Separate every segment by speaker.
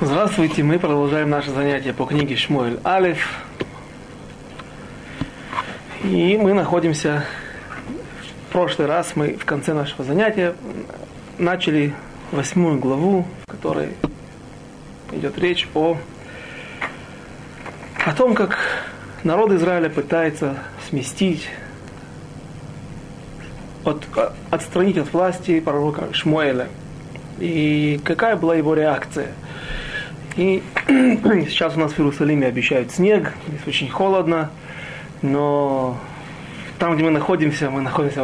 Speaker 1: Здравствуйте, мы продолжаем наше занятие по книге Шмуэль Алиф. И мы находимся, в прошлый раз мы в конце нашего занятия начали восьмую главу, в которой идет речь о, о том, как народ Израиля пытается сместить, от, отстранить от власти пророка Шмуэля. И какая была его реакция – и сейчас у нас в Иерусалиме обещают снег, здесь очень холодно, но там, где мы находимся, мы находимся,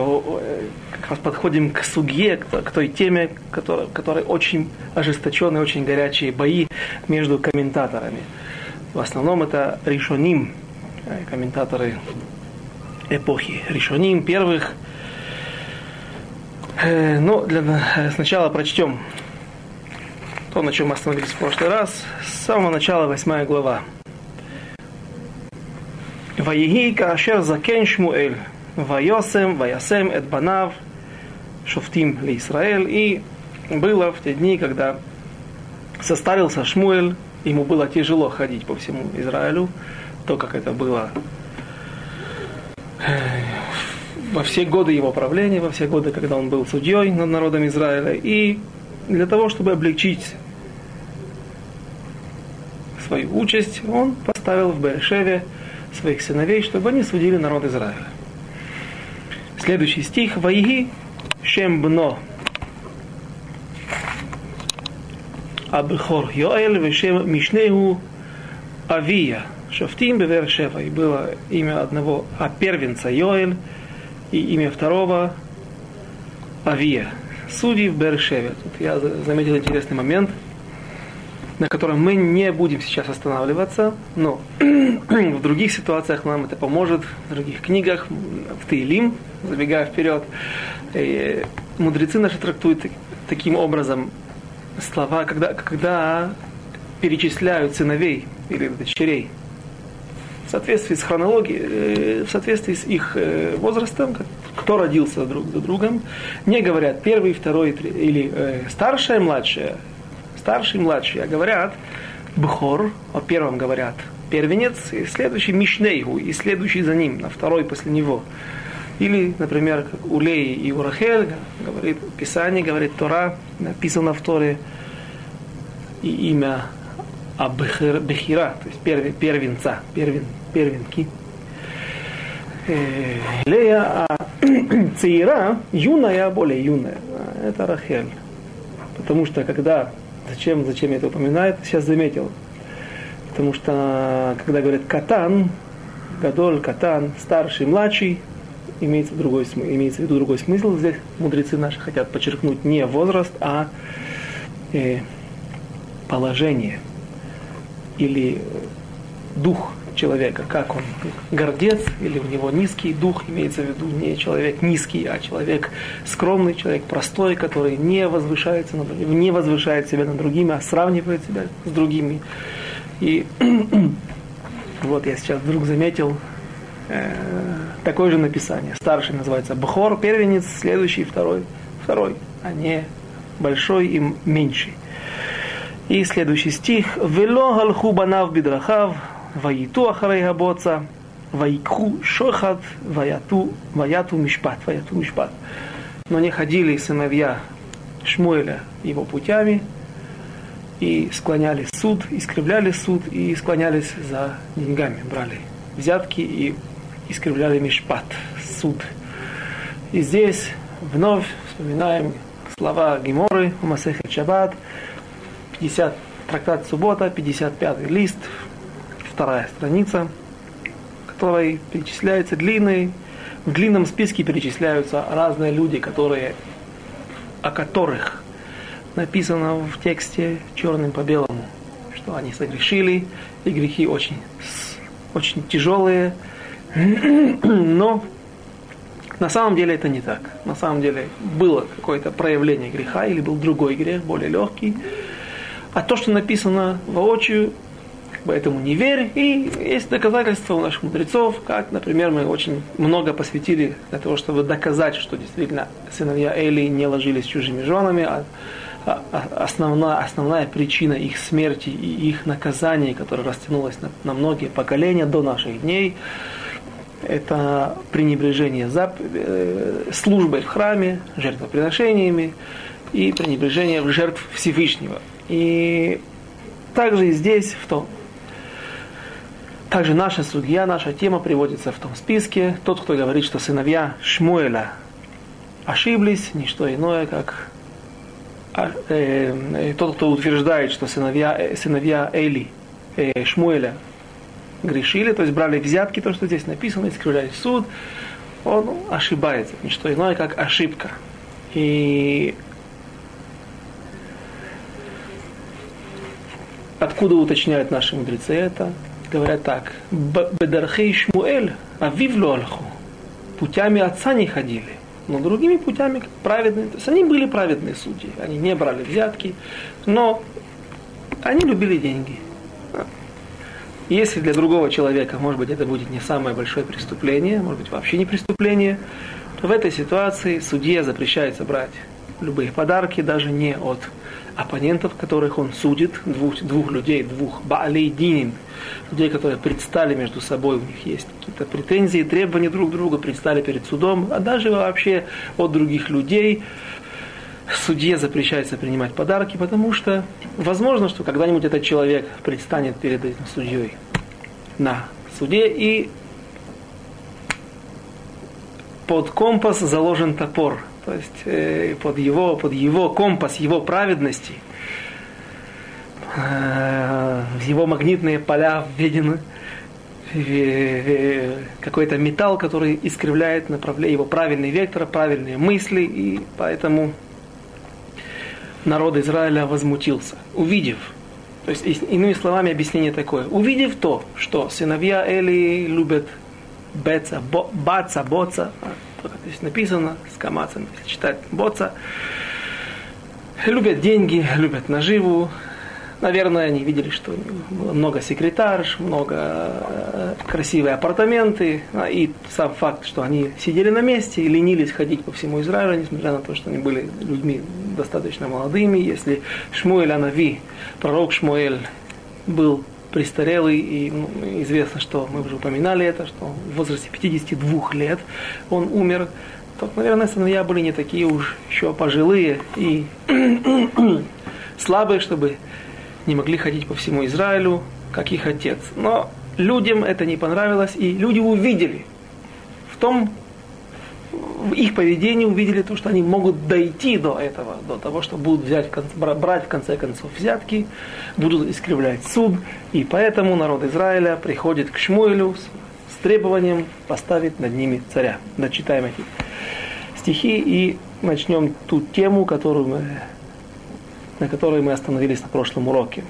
Speaker 1: как раз подходим к суге, к той теме, которая, которой очень ожесточенные, очень горячие бои между комментаторами. В основном это решоним, э, комментаторы эпохи решоним первых. Э, но ну, для, сначала прочтем то, на чем мы остановились в прошлый раз, с самого начала, восьмая глава. Ваиги кашер закен Шмуэль, вайосем, ваясем эт банав, шофтим ли Израиль. И было в те дни, когда состарился Шмуэль, ему было тяжело ходить по всему Израилю, то, как это было э, во все годы его правления, во все годы, когда он был судьей над народом Израиля. И для того, чтобы облегчить свою участь, он поставил в Бершеве своих сыновей, чтобы они судили народ Израиля. Следующий стих. Ваиги Шем Бно Абхор Йоэль Вешем Мишнеху Авия Шафтим Бевершева. И было имя одного а первенца Йоэль и имя второго Авия. Судьи в Бершеве. Тут я заметил интересный момент – на котором мы не будем сейчас останавливаться, но в других ситуациях нам это поможет, в других книгах, в Таилим, забегая вперед. И мудрецы наши трактуют таким образом слова, когда, когда перечисляют сыновей или дочерей в соответствии с хронологией, э, в соответствии с их э, возрастом, кто родился друг за другом, не говорят первый, второй или э, старшая, старший, младший, а говорят Бхор, о первом говорят первенец, и следующий Мишнейгу, и следующий за ним, на второй после него. Или, например, как и у Рахель, говорит Писание, говорит Тора, написано в Торе, и имя Абхира, то есть перв, первенца, первен, первенки. Э, Лея, а Цейра, юная, более юная, это Рахель. Потому что когда Зачем, зачем я это упоминаю? Сейчас заметил. Потому что, когда говорят катан, гадоль, катан, старший, младший, имеется, другой, имеется в виду другой смысл. Здесь мудрецы наши хотят подчеркнуть не возраст, а э, положение или дух человека, как он гордец или у него низкий дух, имеется в виду не человек низкий, а человек скромный, человек простой, который не возвышается над, не возвышает себя над другими, а сравнивает себя с другими. И вот я сейчас вдруг заметил э, такое же написание. Старший называется Бхор, первенец, следующий второй, второй, а не большой и меньший. И следующий стих. «Вело галху банав бидрахав, Ваиту ахарей габоца, ваикху шохат, ваяту, ваяту мишпат, ваяту мишпат. Но не ходили сыновья Шмуэля его путями, и склоняли суд, искривляли суд, и склонялись за деньгами, брали взятки и искривляли мишпат, суд. И здесь вновь вспоминаем слова Геморы, Масехет Шаббат, 50, трактат Суббота, 55 лист, вторая страница, в которой перечисляются длинные, в длинном списке перечисляются разные люди, которые, о которых написано в тексте черным по белому, что они согрешили, и грехи очень, очень тяжелые, но на самом деле это не так. На самом деле было какое-то проявление греха или был другой грех, более легкий. А то, что написано воочию, поэтому не верь. И есть доказательства у наших мудрецов, как, например, мы очень много посвятили для того, чтобы доказать, что действительно сыновья Эли не ложились с чужими женами, а а, а, основная, основная причина их смерти и их наказания, которое растянулось на, на многие поколения до наших дней, это пренебрежение зап... Э, службой в храме, жертвоприношениями и пренебрежение жертв Всевышнего. И также и здесь, в том, также наша судья, наша тема приводится в том списке. Тот, кто говорит, что сыновья Шмуэля ошиблись, не что иное, как а, э, э, тот, кто утверждает, что сыновья, э, сыновья Эли, Шмуэля грешили, то есть брали взятки, то, что здесь написано, искривляли суд, он ошибается. Не что иное, как ошибка. И откуда уточняют наши мудрецы это? Говорят так. Бедархей Шмуэль, авивлю алху. Путями отца не ходили но другими путями праведные. То есть они были праведные судьи, они не брали взятки, но они любили деньги. Если для другого человека, может быть, это будет не самое большое преступление, может быть, вообще не преступление, то в этой ситуации судье запрещается брать любые подарки, даже не от оппонентов, которых он судит, двух, двух людей, двух баалей динин, людей, которые предстали между собой, у них есть какие-то претензии, требования друг друга, предстали перед судом, а даже вообще от других людей. Судье запрещается принимать подарки, потому что возможно, что когда-нибудь этот человек предстанет перед этим судьей на суде и под компас заложен топор – то есть э, под, его, под его компас, его праведности, э, его магнитные поля введены э, какой-то металл, который искривляет направление его правильный вектор, правильные мысли, и поэтому народ Израиля возмутился, увидев, то есть иными словами объяснение такое, увидев то, что сыновья Эли любят беца, бо, баца, боца, здесь написано, с камацем, если читать боца, любят деньги, любят наживу. Наверное, они видели, что было много секретарш, много э, красивые апартаменты, а, и сам факт, что они сидели на месте и ленились ходить по всему Израилю, несмотря на то, что они были людьми достаточно молодыми. Если Шмуэль Анави, пророк Шмуэль, был престарелый, и ну, известно, что мы уже упоминали это, что в возрасте 52 лет он умер, то, наверное, сыновья были не такие уж еще пожилые и слабые, чтобы не могли ходить по всему Израилю, как их отец. Но людям это не понравилось, и люди увидели в том в их поведении увидели то, что они могут дойти до этого, до того, что будут взять, брать в конце концов взятки, будут искривлять суд. И поэтому народ Израиля приходит к Шмуэлю с, с требованием поставить над ними царя. Дочитаем эти стихи и начнем ту тему, которую мы, на которой мы остановились на прошлом уроке.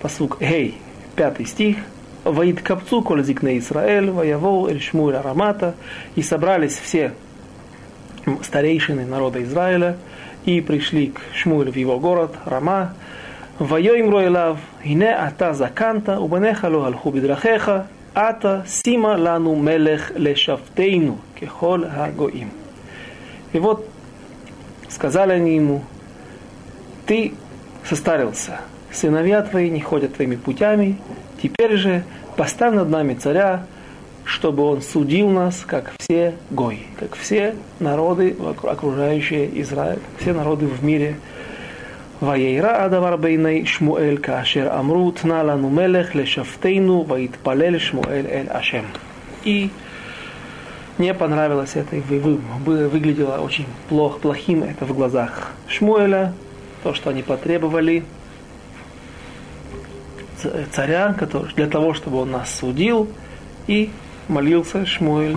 Speaker 1: Посук Гей, пятый стих – Ваидкапцу коль зикне Исраэль, воявол эль шмуль арамата. И собрались все старейшины народа Израиля и пришли к Шмуэлю в его город Рама. Вайоимру элав, ине ата заканта, убанеха ло алху ата сима лану мелех лешафтейну, кехол хагоим. И вот сказали они ему, ты состарился, сыновья твои не ходят твоими путями, теперь же поставь над нами царя, чтобы он судил нас, как все гой, как все народы, окружающие Израиль, все народы в мире. וירא הדבר בעיני שמואל כאשר אמרו תנה לנו מלך לשפטנו ויתפלל שמואל אל השם. И не понравилось это, и выглядело очень плохо, плохим это в глазах Шмуэля, то, что они потребовали царя, который, для того, чтобы он нас судил, и молился Шмуэль,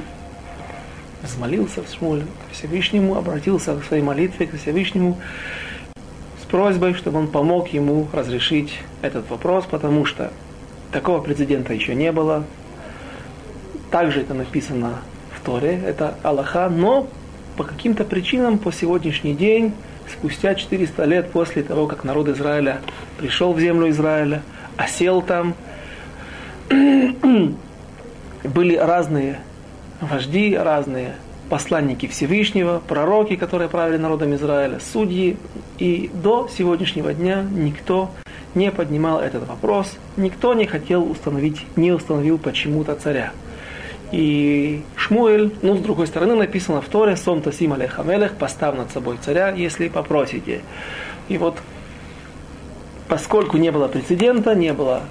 Speaker 1: взмолился Шмуэль к Всевышнему, обратился в своей молитве к Всевышнему с просьбой, чтобы он помог ему разрешить этот вопрос, потому что такого прецедента еще не было. Также это написано в Торе, это Аллаха, но по каким-то причинам по сегодняшний день, спустя 400 лет после того, как народ Израиля пришел в землю Израиля, осел там. Были разные вожди, разные посланники Всевышнего, пророки, которые правили народом Израиля, судьи. И до сегодняшнего дня никто не поднимал этот вопрос, никто не хотел установить, не установил почему-то царя. И Шмуэль, ну, с другой стороны, написано в Торе, «Сом тасим алейхамелех, поставь над собой царя, если попросите». И вот, поскольку не было прецедента, не было...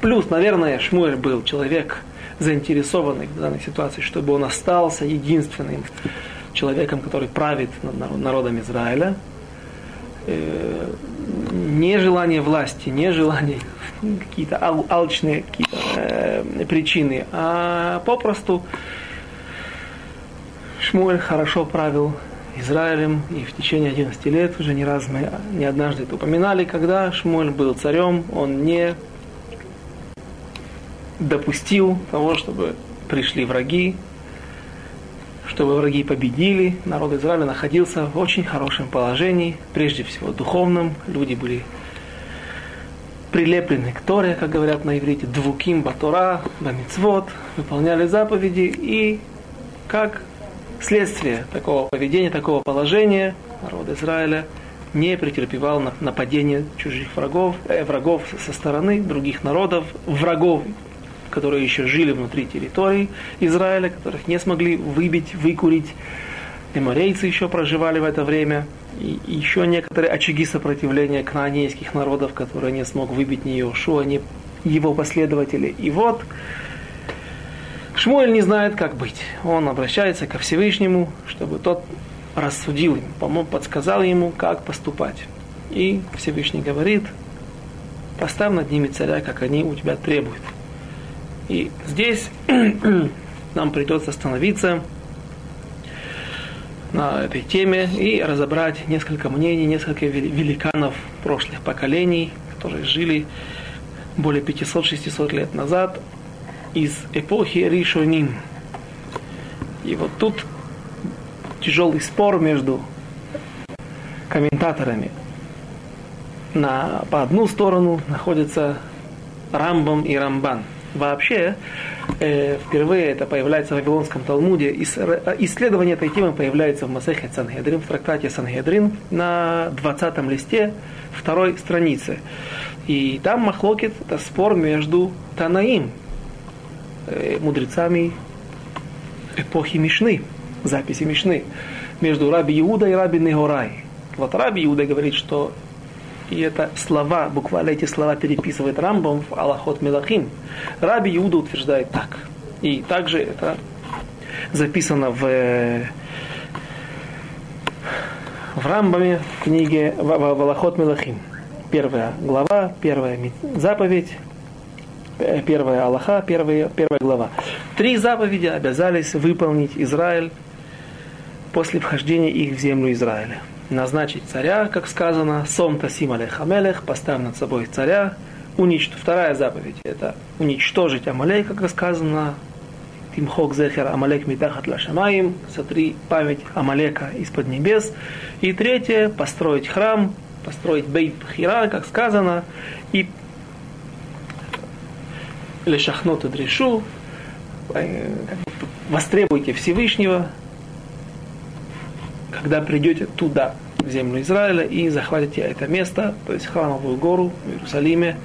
Speaker 1: Плюс, наверное, Шмуэль был человек заинтересованный в данной ситуации, чтобы он остался единственным человеком, который правит над народом Израиля. Э, не желание власти, не желание какие-то ал- алчные какие э, причины, а попросту Шмуэль хорошо правил Израилем, и в течение 11 лет, уже не раз мы не однажды это упоминали, когда Шмуэль был царем, он не допустил того, чтобы пришли враги, чтобы враги победили. Народ Израиля находился в очень хорошем положении, прежде всего духовном. Люди были прилеплены к Торе, как говорят на иврите, двуким батора, бамицвод, выполняли заповеди и как следствие такого поведения, такого положения народ Израиля не претерпевал нападения чужих врагов, э, врагов со стороны других народов, врагов, которые еще жили внутри территории Израиля, которых не смогли выбить, выкурить. Эморейцы еще проживали в это время. И еще некоторые очаги сопротивления кнаанейских народов, которые не смог выбить ни Иошуа, ни его последователи. И вот Шмуэль не знает, как быть. Он обращается ко Всевышнему, чтобы тот рассудил ему, помог, подсказал ему, как поступать. И Всевышний говорит, поставь над ними царя, как они у тебя требуют. И здесь нам придется остановиться на этой теме и разобрать несколько мнений, несколько великанов прошлых поколений, которые жили более 500-600 лет назад из эпохи Ришоним. И вот тут тяжелый спор между комментаторами. На, по одну сторону находятся Рамбам и Рамбан – Вообще, э, впервые это появляется в Вавилонском Талмуде. Исследование этой темы появляется в Масехе Сангедрин, в трактате Сангедрин на 20 листе второй страницы. И там Махлокит – это спор между Танаим, э, мудрецами эпохи Мишны, записи Мишны, между Раби Иуда и Раби Негорай. Вот Раби Иуда говорит, что и это слова, буквально эти слова переписывает Рамбам в Аллахот Мелахим. Раби Иуда утверждает так. И также это записано в, в Рамбаме, в книге в, в Аллахот Мелахим. Первая глава, первая заповедь, э, первая Аллаха, первая, первая глава. Три заповеди обязались выполнить Израиль после вхождения их в землю Израиля назначить царя, как сказано, «Сом тасим алейхамелех», «Поставь над собой царя», уничтожить. Вторая заповедь – это уничтожить Амалейка, как сказано, Тимхок зехер Амалек митахат лашамаим, сотри память Амалека из-под небес. И третье – построить храм, построить бейт хира, как сказано, и лешахнот и дрешу, э, востребуйте Всевышнего, когда придете туда, в землю Израиля, и захватите это место, то есть храмовую гору в Иерусалиме.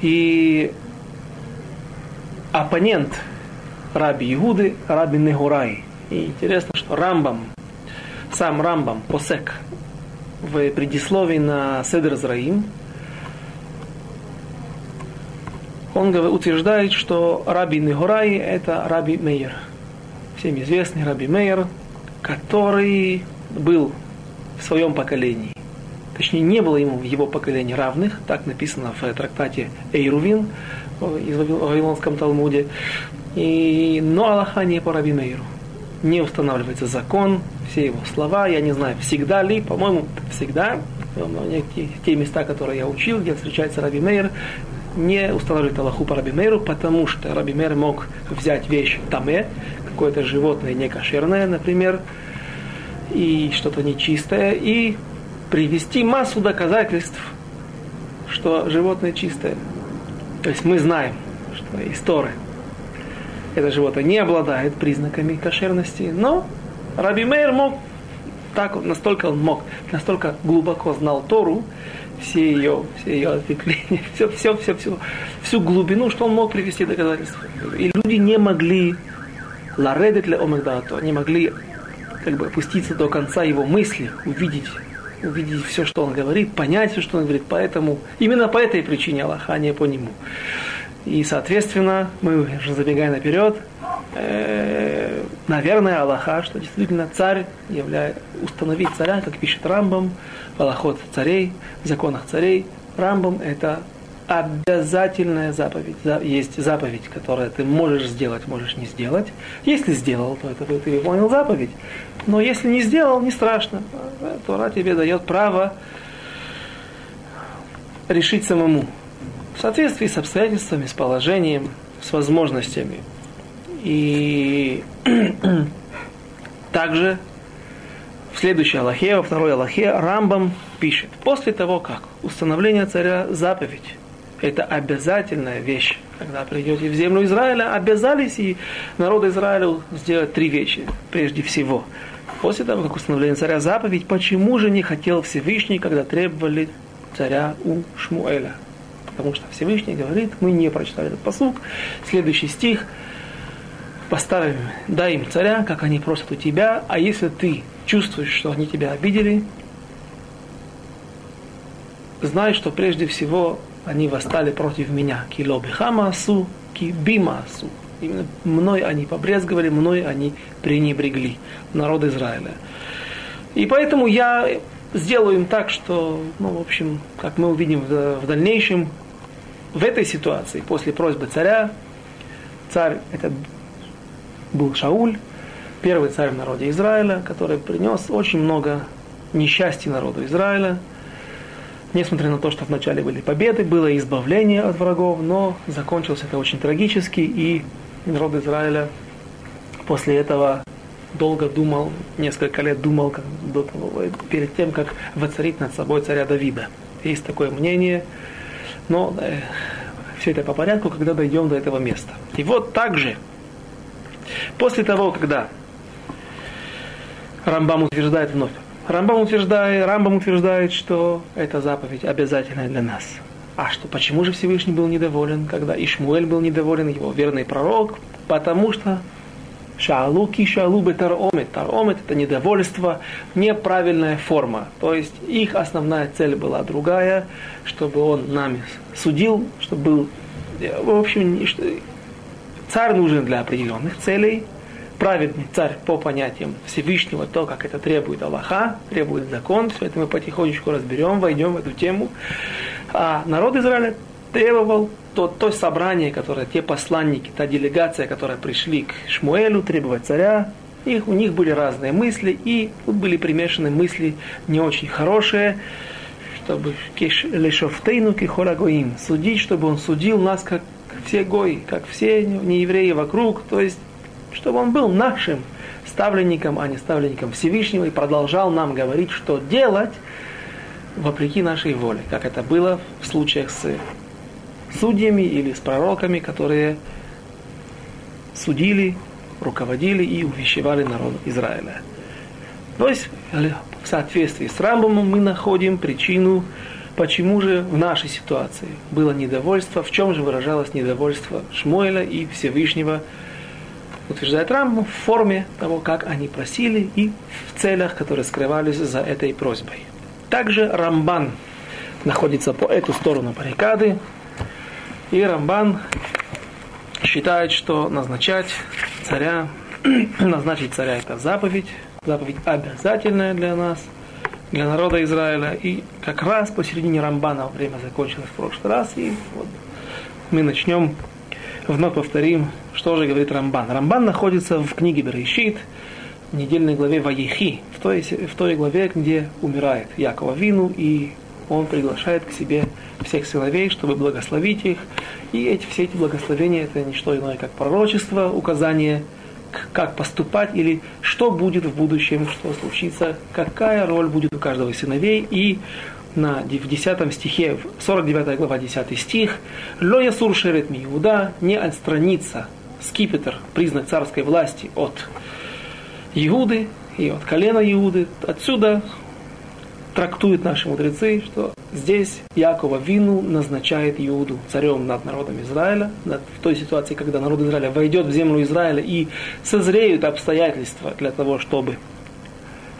Speaker 1: И оппонент раби Иуды, раби Негурай. И интересно, что Рамбам, сам Рамбам, Посек, в предисловии на Седр Зраим, он утверждает, что раби Негурай это раби Мейер. Всем известный раби Мейер, который был в своем поколении. Точнее, не было ему в его поколении равных, так написано в трактате Эйрувин из Вавилонском Талмуде. И, но Аллаха не по Раби Мейру. Не устанавливается закон, все его слова, я не знаю, всегда ли, по-моему, всегда, те, те места, которые я учил, где встречается Раби Мейр, не устанавливает Аллаху по Раби Мейру, потому что Раби Мейр мог взять вещь таме, какое-то животное некошерное, например, и что-то нечистое, и привести массу доказательств, что животное чистое. То есть мы знаем, что история. это животное не обладает признаками кошерности, но Раби Мейр мог так, настолько он мог, настолько глубоко знал Тору, все ее, все ее ответвления, все, все, все, все, всю глубину, что он мог привести доказательства. И люди не могли ларедет ле омегдато, не могли как бы опуститься до конца его мысли, увидеть, увидеть все, что он говорит, понять все, что он говорит. Поэтому, именно по этой причине Аллаха, а не по нему. И, соответственно, мы уже забегаем наперед, э, наверное, Аллаха, что действительно царь является, установить царя, как пишет Рамбам, в Аллахот царей, в законах царей, Рамбам это обязательная заповедь. Есть заповедь, которую ты можешь сделать, можешь не сделать. Если сделал, то это ты выполнил заповедь. Но если не сделал, не страшно. Тора тебе дает право решить самому. В соответствии с обстоятельствами, с положением, с возможностями. И также в следующей Аллахе, во второй Аллахе, Рамбам пишет, после того, как установление царя заповедь, это обязательная вещь. Когда придете в землю Израиля, обязались и народу Израиля сделать три вещи, прежде всего. После того, как установление царя заповедь, почему же не хотел Всевышний, когда требовали царя у Шмуэля? Потому что Всевышний говорит, мы не прочитали этот посук, следующий стих, поставим, дай им царя, как они просят у тебя, а если ты чувствуешь, что они тебя обидели, знай, что прежде всего они восстали против меня. Кило бихамасу, ки бимасу. Именно мной они побрезговали, мной они пренебрегли, народ Израиля. И поэтому я сделаю им так, что, ну, в общем, как мы увидим в дальнейшем, в этой ситуации, после просьбы царя, царь этот был Шауль, первый царь в народе Израиля, который принес очень много несчастья народу Израиля. Несмотря на то, что вначале были победы, было избавление от врагов, но закончилось это очень трагически, и народ Израиля после этого долго думал, несколько лет думал как, до того, перед тем, как воцарить над собой царя Давида. Есть такое мнение, но э, все это по порядку, когда дойдем до этого места. И вот также, после того, когда Рамбам утверждает вновь. Рамбам утверждает, Рамбам утверждает, что эта заповедь обязательная для нас. А что, почему же Всевышний был недоволен, когда Ишмуэль был недоволен, его верный пророк? Потому что Шаалу ки шаалу таромет. Таромет это недовольство, неправильная форма. То есть их основная цель была другая, чтобы он нами судил, чтобы был... В общем, царь нужен для определенных целей, праведный царь по понятиям Всевышнего, то, как это требует Аллаха, требует закон, все это мы потихонечку разберем, войдем в эту тему. А народ Израиля требовал то, то собрание, которое, те посланники, та делегация, которая пришли к Шмуэлю требовать царя, их, у них были разные мысли, и тут были примешаны мысли не очень хорошие, чтобы лешофтейну кихорагоим, судить, чтобы он судил нас, как все гои, как все неевреи вокруг, то есть чтобы он был нашим ставленником, а не ставленником Всевышнего, и продолжал нам говорить, что делать вопреки нашей воле, как это было в случаях с судьями или с пророками, которые судили, руководили и увещевали народ Израиля. То есть в соответствии с Рамбомом мы находим причину, почему же в нашей ситуации было недовольство, в чем же выражалось недовольство Шмуэля и Всевышнего? Утверждает Рамбу, в форме того, как они просили и в целях, которые скрывались за этой просьбой. Также Рамбан находится по эту сторону баррикады, и Рамбан считает, что назначать царя, назначить царя это заповедь, заповедь обязательная для нас, для народа Израиля. И как раз посередине Рамбана время закончилось в прошлый раз, и вот мы начнем вновь повторим, что же говорит Рамбан. Рамбан находится в книге Берешит, в недельной главе Ваехи, в той, в той главе, где умирает Якова Вину, и он приглашает к себе всех сыновей, чтобы благословить их. И эти, все эти благословения это не что иное, как пророчество, указание, как поступать или что будет в будущем, что случится, какая роль будет у каждого из сыновей. И на, в 10 стихе, 49 глава, 10 стих, «Ло ясур шерет ми Иуда, не отстранится скипетр, признак царской власти от Иуды и от колена Иуды. Отсюда трактуют наши мудрецы, что здесь Якова Вину назначает Иуду царем над народом Израиля, над, в той ситуации, когда народ Израиля войдет в землю Израиля и созреют обстоятельства для того, чтобы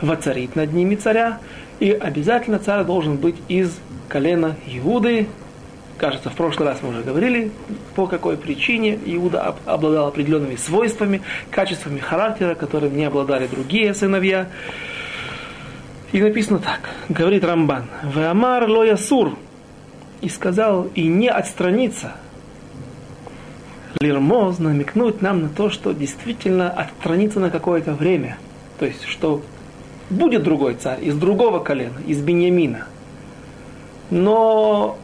Speaker 1: воцарить над ними царя, и обязательно царь должен быть из колена Иуды. Кажется, в прошлый раз мы уже говорили, по какой причине Иуда обладал определенными свойствами, качествами характера, которыми не обладали другие сыновья. И написано так, говорит Рамбан, «Веамар ло ясур» и сказал, и не отстраниться. Лирмоз намекнуть нам на то, что действительно отстраниться на какое-то время. То есть, что будет другой царь из другого колена, из Беньямина. Но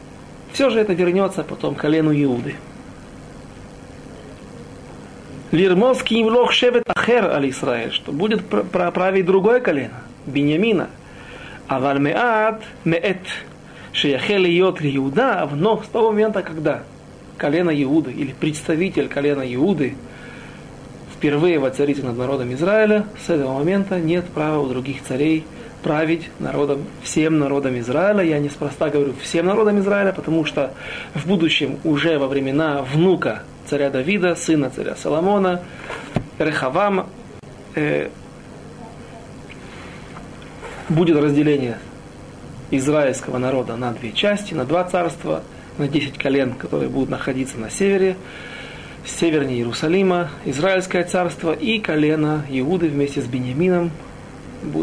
Speaker 1: все же это вернется потом колену Иуды. Лирмовский имлох шевет ахер аль Исраэль, что будет править другое колено, Беньямина. А вальмеат меэт шияхел йот Иуда, но с того момента, когда колено Иуды или представитель колена Иуды – впервые воцарите над народом Израиля, с этого момента нет права у других царей править народом, всем народом Израиля. Я неспроста говорю всем народом Израиля, потому что в будущем, уже во времена внука царя Давида, сына царя Соломона, Рехавам, э, будет разделение израильского народа на две части, на два царства, на десять колен, которые будут находиться на севере севернее Иерусалима, Израильское царство и колено Иуды вместе с Бениамином,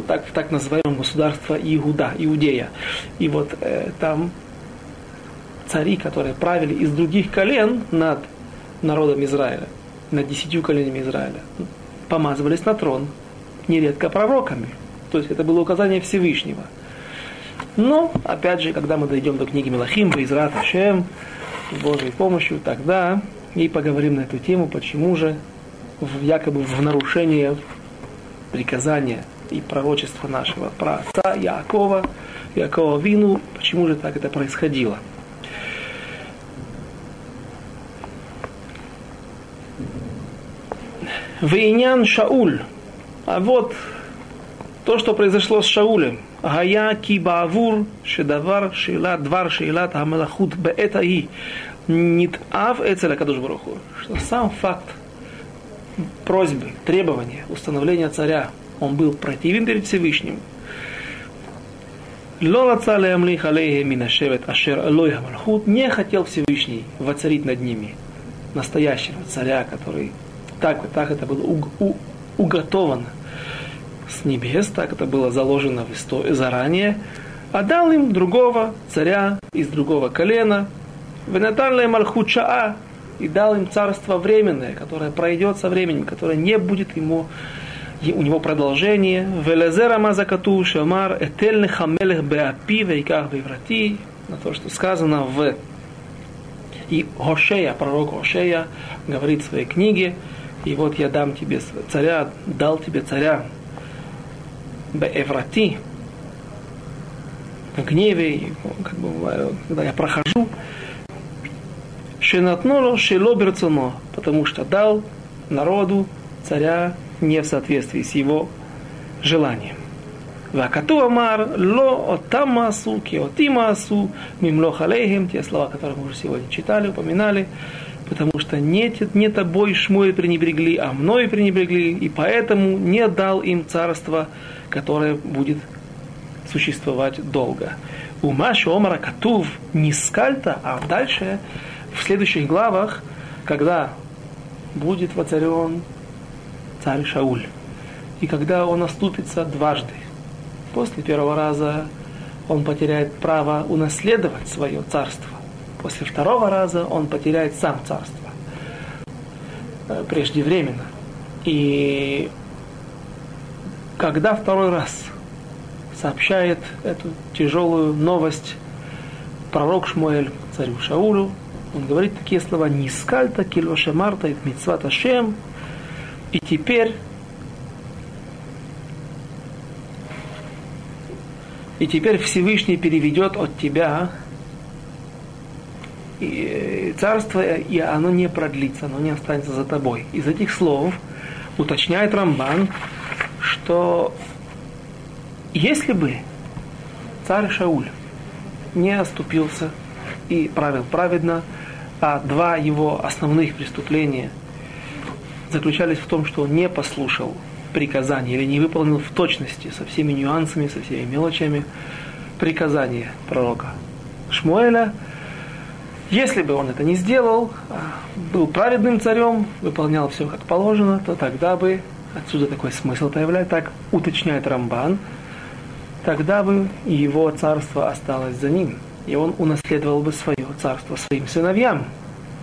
Speaker 1: так, в так называемом государство Иуда, Иудея. И вот э, там цари, которые правили из других колен над народом Израиля, над десятью коленями Израиля, помазывались на трон, нередко пророками. То есть это было указание Всевышнего. Но, опять же, когда мы дойдем до книги Мелахим, Израт Ашем, с Божьей помощью, тогда и поговорим на эту тему, почему же в, якобы в нарушение приказания и пророчества нашего праотца Якова, Якова Вину, почему же так это происходило. Вейнян Шауль. А вот то, что произошло с Шаулем. Гая ки баавур шедавар шейлат двар шейлат амалахут беэта и нитав эцеля кадуш баруху, что сам факт просьбы, требования, установления царя, он был противен перед Всевышним. Не хотел Всевышний воцарить над ними настоящего царя, который так, так это было уготовано с небес, так это было заложено в истории заранее, а дал им другого царя из другого колена, Венатарле Мальхучаа и дал им царство временное, которое пройдет со временем, которое не будет ему у него продолжение. Велезера Мазакату Шамар Этельны Хамелех Беапи Вейках Веврати. На то, что сказано в и Гошея, пророк Гошея, говорит в своей книге, и вот я дам тебе царя, дал тебе царя Бееврати, в гневе, как бы, когда я прохожу, Шенатноло шело берцуно, потому что дал народу царя не в соответствии с его желанием. Вакату Амар ло отамасу киотимасу мимлох алейхим, те слова, которые мы уже сегодня читали, упоминали, потому что не, не тобой Шмуэль пренебрегли, а мной пренебрегли, и поэтому не дал им царство, которое будет существовать долго. У Маши Омара Катув не скальта, а дальше в следующих главах, когда будет воцарен царь Шауль, и когда он оступится дважды. После первого раза он потеряет право унаследовать свое царство. После второго раза он потеряет сам царство э, преждевременно. И когда второй раз сообщает эту тяжелую новость пророк Шмуэль царю Шаулю, он говорит такие слова «Нискальта килоша марта и митцват Ашем». И теперь и теперь Всевышний переведет от тебя и царство, и оно не продлится, оно не останется за тобой. Из этих слов уточняет Рамбан, что если бы царь Шауль не оступился и правил праведно, а два его основных преступления заключались в том, что он не послушал приказания или не выполнил в точности со всеми нюансами, со всеми мелочами приказания пророка Шмуэля. Если бы он это не сделал, а был праведным царем, выполнял все как положено, то тогда бы, отсюда такой смысл появляется, так уточняет Рамбан, тогда бы его царство осталось за ним, и он унаследовал бы свое царство своим сыновьям,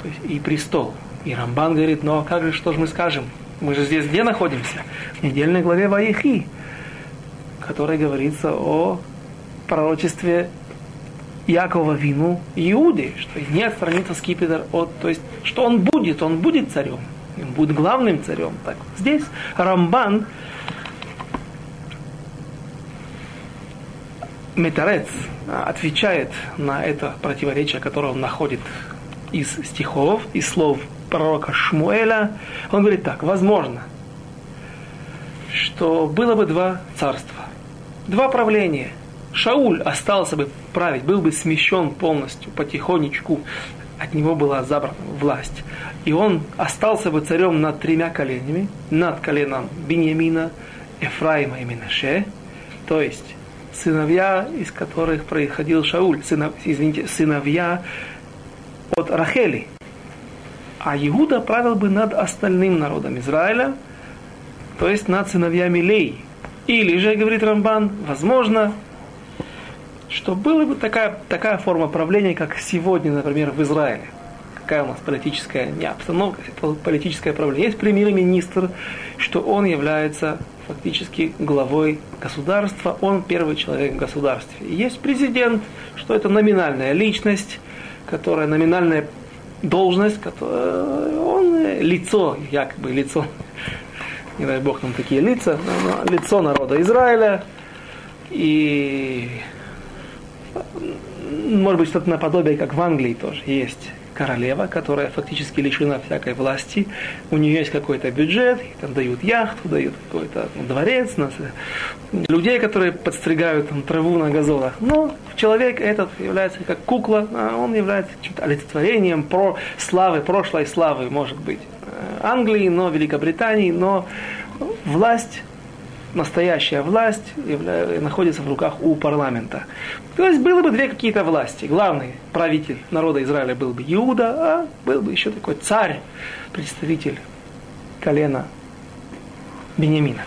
Speaker 1: то есть и престол. И Рамбан говорит, ну а как же, что же мы скажем? Мы же здесь где находимся? В недельной главе Ваихи, в которой говорится о пророчестве Якова Вину Иуды, что не отстранится скипетр от, то есть, что он будет, он будет царем, он будет главным царем. Так, здесь Рамбан Метарец отвечает на это противоречие, которое он находит из стихов, из слов пророка Шмуэля. Он говорит так, возможно, что было бы два царства, два правления – Шауль остался бы править, был бы смещен полностью, потихонечку, от него была забрана власть. И он остался бы царем над тремя коленями, над коленом Беньямина, Ефраима и Минаше, то есть сыновья, из которых происходил Шауль, сынов, извините, сыновья от Рахели. А Иуда правил бы над остальным народом Израиля, то есть над сыновьями Лей. Или же, говорит Рамбан, возможно, что была бы такая, такая форма правления, как сегодня, например, в Израиле. Какая у нас политическая не обстановка, политическое правление. Есть премьер-министр, что он является фактически главой государства, он первый человек в государстве. Есть президент, что это номинальная личность, которая номинальная должность, которая, он лицо, якобы лицо, не дай бог нам такие лица, лицо народа Израиля, и может быть, что-то наподобие, как в Англии тоже есть королева, которая фактически лишена всякой власти. У нее есть какой-то бюджет, там дают яхту, дают какой-то дворец, нас, людей, которые подстригают там, траву на газонах. Но человек этот является как кукла, а он является чем-то олицетворением про славы, прошлой славы, может быть, э, Англии, но Великобритании, но власть настоящая власть находится в руках у парламента. То есть было бы две какие-то власти. Главный правитель народа Израиля был бы Иуда, а был бы еще такой царь, представитель колена Бениамина.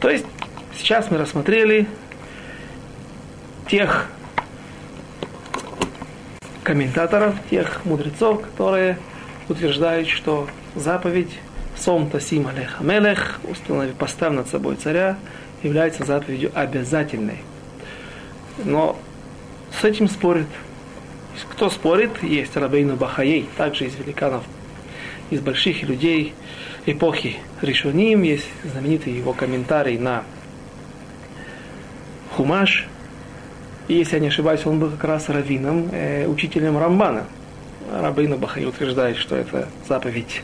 Speaker 1: То есть сейчас мы рассмотрели тех комментаторов, тех мудрецов, которые утверждают, что заповедь Сом Тасим Алех Амелех, установи, поставь над собой царя, является заповедью обязательной. Но с этим спорит. Кто спорит, есть Рабейну Бахаей, также из великанов, из больших людей эпохи Ришуним, есть знаменитый его комментарий на Хумаш. И если я не ошибаюсь, он был как раз раввином, э, учителем Рамбана. Рабейну Бахай утверждает, что это заповедь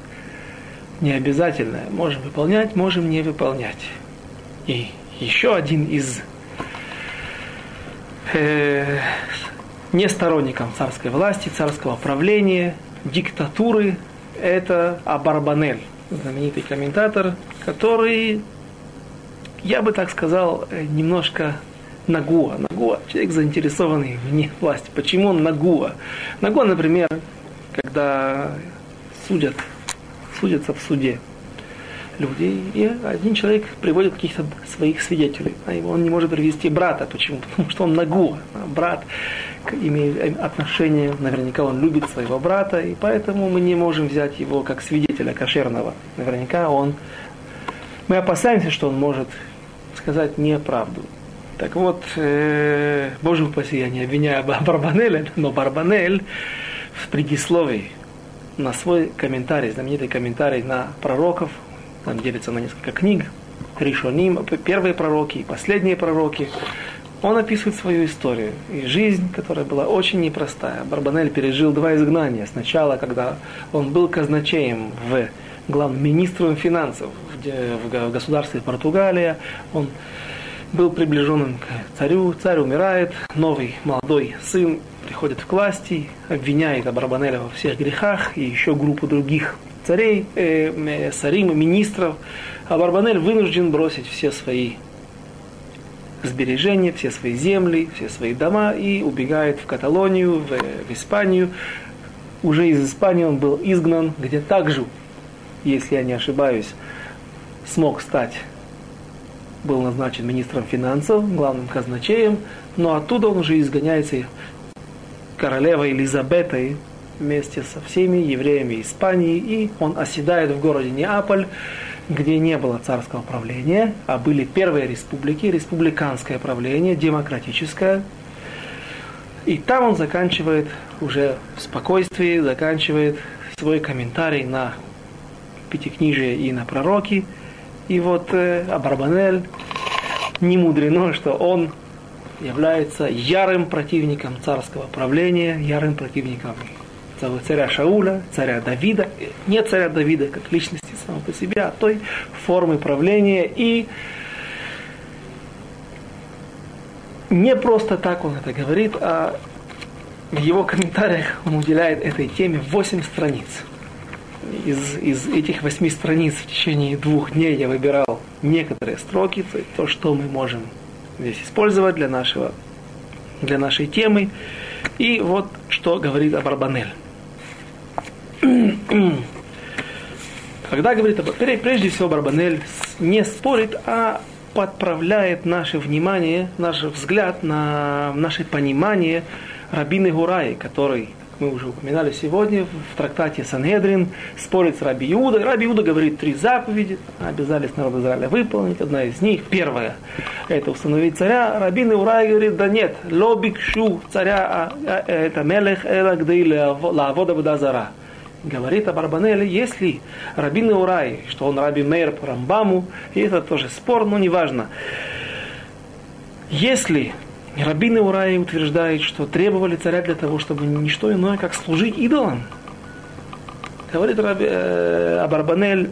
Speaker 1: не обязательное. Можем выполнять, можем не выполнять. И еще один из э, не сторонников царской власти, царского правления, диктатуры, это Абарбанель, знаменитый комментатор, который, я бы так сказал, э, немножко Нагуа. Нагуа, человек заинтересованный вне власти. Почему он Нагуа? Нагуа, например, когда судят судятся в суде люди, и один человек приводит каких-то своих свидетелей, а он не может привести брата. Почему? Потому что он нагу. А брат имеет отношение, наверняка он любит своего брата, и поэтому мы не можем взять его как свидетеля кошерного. Наверняка он... Мы опасаемся, что он может сказать неправду. Так вот, э, Боже упаси, я не обвиняю Барбанеля, но Барбанель в предисловии на свой комментарий, знаменитый комментарий на пророков, там делится на несколько книг, Ришоним, первые пророки и последние пророки. он описывает свою историю и жизнь, которая была очень непростая. Барбанель пережил два изгнания. Сначала, когда он был казначеем в главным министром финансов в государстве Португалия, он был приближенным к царю, царь умирает, новый молодой сын приходит к власти, обвиняет Абарбанеля во всех грехах и еще группу других царей, э, э, сарим, министров. Абарбанель вынужден бросить все свои сбережения, все свои земли, все свои дома и убегает в Каталонию, в, в Испанию. Уже из Испании он был изгнан, где также, если я не ошибаюсь, смог стать, был назначен министром финансов, главным казначеем, но оттуда он уже изгоняется королевой Елизабетой вместе со всеми евреями Испании, и он оседает в городе Неаполь, где не было царского правления, а были первые республики, республиканское правление, демократическое. И там он заканчивает уже в спокойствии, заканчивает свой комментарий на Пятикнижие и на пророки. И вот э, Абарбанель, не мудрено, что он является ярым противником царского правления, ярым противником царя Шауля, царя Давида, не царя Давида как личности самого по себе, а той формы правления. И не просто так он это говорит, а в его комментариях он уделяет этой теме 8 страниц. Из, из этих восьми страниц в течение двух дней я выбирал некоторые строки, то, то что мы можем здесь использовать для, нашего, для нашей темы. И вот что говорит Абарбанель. Когда говорит об прежде всего Барбанель не спорит, а подправляет наше внимание, наш взгляд на наше понимание Рабины Гураи, который, мы уже упоминали сегодня, в трактате Санедрин спорит с Раби Иуда. Раби Иуда говорит три заповеди, обязались народ Израиля выполнить. Одна из них, первая, это установить царя. Рабин Урай говорит, да нет, лобикшу царя, а, а, это мелех элагдей лавода водазара говорит об Арбанеле, если Рабин Урай, что он Раби Мейр по Рамбаму, и это тоже спор, но неважно. Если Рабин Урай утверждает, что требовали царя для того, чтобы не что иное, как служить идолам, говорит Раби, э, Абарбанель,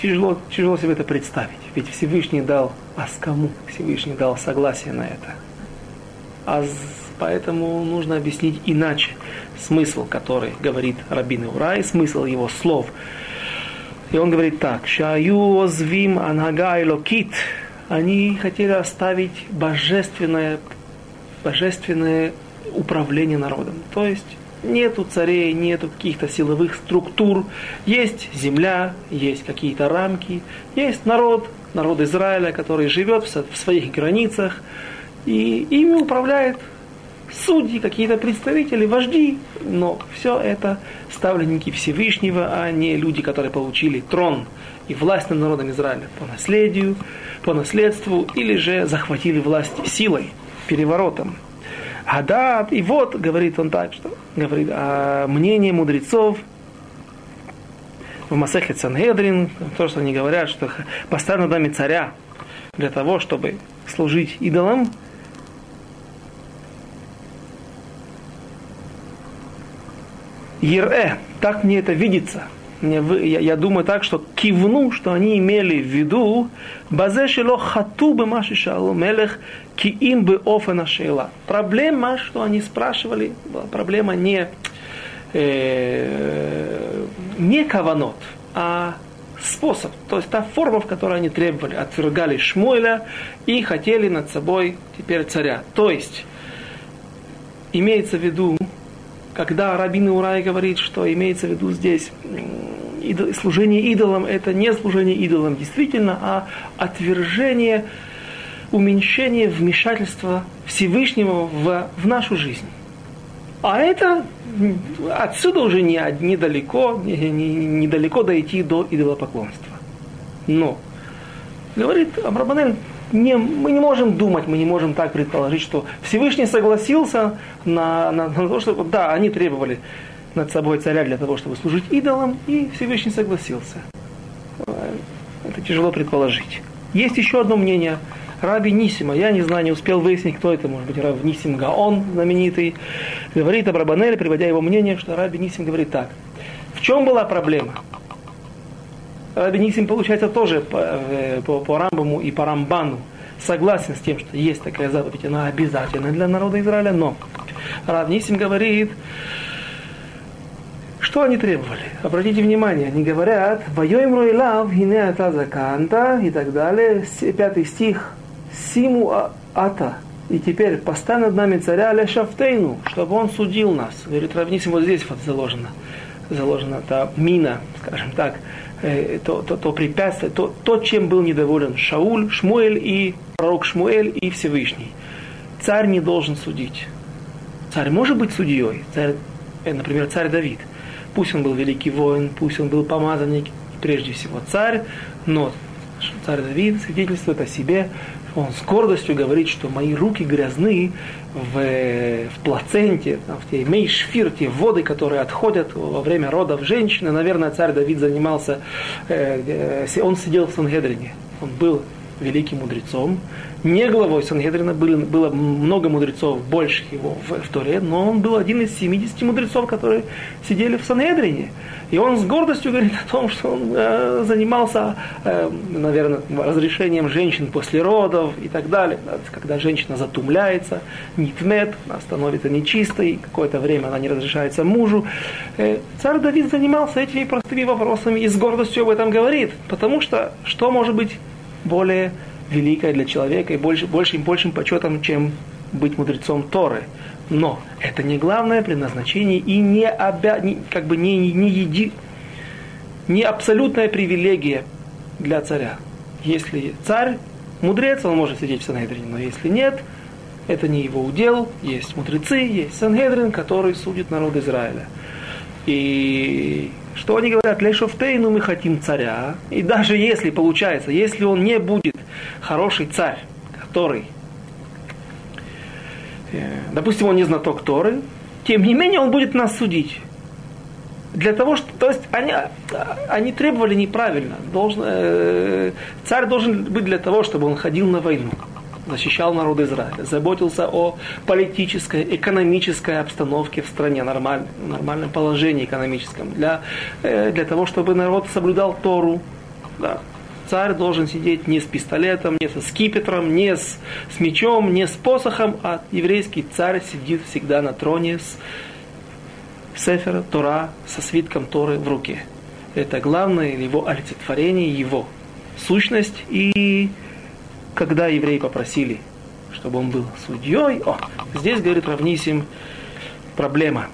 Speaker 1: тяжело, тяжело себе это представить. Ведь Всевышний дал, а с кому Всевышний дал согласие на это? А поэтому нужно объяснить иначе смысл, который говорит Рабин Урай, смысл его слов. И он говорит так, «Шаю озвим анага локит» Они хотели оставить божественное, божественное управление народом. То есть нету царей, нету каких-то силовых структур. Есть земля, есть какие-то рамки, есть народ, народ Израиля, который живет в своих границах, и ими управляет судьи, какие-то представители, вожди, но все это ставленники Всевышнего, а не люди, которые получили трон и власть над народом Израиля по наследию, по наследству, или же захватили власть силой, переворотом. А да, и вот, говорит он так, что говорит, а мнение мудрецов в Масехе Цангедрин, то, что они говорят, что поставь над нами царя для того, чтобы служить идолам, Ере, так мне это видится. Я, я думаю так, что кивну, что они имели в виду базе шело хату бы маши шалу мелех ки им бы офена шейла. Проблема, что они спрашивали, проблема не, э, не каванот, а способ, то есть та форма, в которой они требовали, отвергали Шмуэля и хотели над собой теперь царя. То есть, имеется в виду, когда Рабин Урай говорит, что имеется в виду здесь служение идолам, это не служение идолам действительно, а отвержение, уменьшение вмешательства Всевышнего в, в нашу жизнь. А это отсюда уже не, недалеко, не, не, недалеко дойти до идолопоклонства. Но, говорит Абрабанель, не, мы не можем думать, мы не можем так предположить, что Всевышний согласился на, на, на то, что да, они требовали над собой царя для того, чтобы служить идолам, и Всевышний согласился. Это тяжело предположить. Есть еще одно мнение Раби Нисима, я не знаю, не успел выяснить, кто это, может быть, Раби Нисим Гаон знаменитый, говорит об Рабанеле, приводя его мнение, что Раби Нисим говорит так. В чем была проблема? Раби Нисим, получается, тоже по, э, по, по Рамбаму и по Рамбану согласен с тем, что есть такая заповедь, она обязательна для народа Израиля, но Рав Нисим говорит, что они требовали? Обратите внимание, они говорят, «Воем роилав, гине ата заканта» и так далее, пятый стих, «Симу а, ата» и теперь поставь над нами царя Лешафтейну, чтобы он судил нас. Говорит, равнисим, вот здесь вот заложено, заложена та мина, скажем так, э, то, то, то препятствие, то, то, чем был недоволен Шауль, Шмуэль и пророк Шмуэль и Всевышний. Царь не должен судить. Царь может быть судьей, царь, э, например, царь Давид. Пусть он был великий воин, пусть он был помазанник, прежде всего царь, но царь Давид свидетельствует о себе, он с гордостью говорит, что мои руки грязны в, в плаценте, в те мейшфир, те воды, которые отходят во время родов женщины. Наверное, царь Давид занимался, э, э, он сидел в Сангедрине, он был великим мудрецом. Не главой Сангедрина было, было много мудрецов, больше его в, в Торе, но он был один из 70 мудрецов, которые сидели в Сангедрине. И он с гордостью говорит о том, что он э, занимался, э, наверное, разрешением женщин после родов и так далее. Когда женщина затумляется, нитмет, она становится нечистой, какое-то время она не разрешается мужу. Э, царь Давид занимался этими простыми вопросами и с гордостью об этом говорит. Потому что что может быть более великое для человека и больше, большим, большим почетом, чем быть мудрецом Торы. Но это не главное предназначение и не, обя... не, как бы не, не, еди... не абсолютная привилегия для царя. Если царь мудрец, он может сидеть в Сангедрине, но если нет, это не его удел. Есть мудрецы, есть Сангедрин, который судит народ Израиля. И что они говорят, Лешофтейну мы хотим царя. И даже если получается, если он не будет хороший царь, который, э, допустим, он не знаток Торы, тем не менее он будет нас судить. Для того, что, то есть они, они требовали неправильно. Должен, э, царь должен быть для того, чтобы он ходил на войну защищал народ Израиля, заботился о политической, экономической обстановке в стране, нормаль, нормальном положении экономическом, для, э, для того, чтобы народ соблюдал Тору. Да. Царь должен сидеть не с пистолетом, не со скипетром, не с, с мечом, не с посохом, а еврейский царь сидит всегда на троне с Сефера, Тора, со свитком Торы в руке. Это главное его олицетворение, его сущность и когда евреи попросили, чтобы он был судьей, о, здесь, говорит Равнисим, проблема.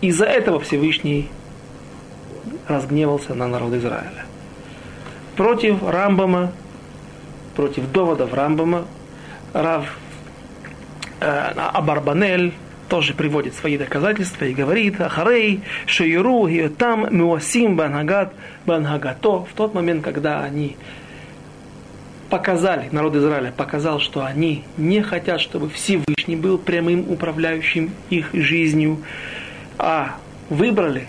Speaker 1: Из-за этого Всевышний разгневался на народ Израиля. Против Рамбама, против доводов Рамбама, Рав э, Абарбанель тоже приводит свои доказательства и говорит, Ахарей, Шейру, там, Муасим, Банагат, Бангато, в тот момент, когда они показали, народ Израиля показал, что они не хотят, чтобы Всевышний был прямым управляющим их жизнью, а выбрали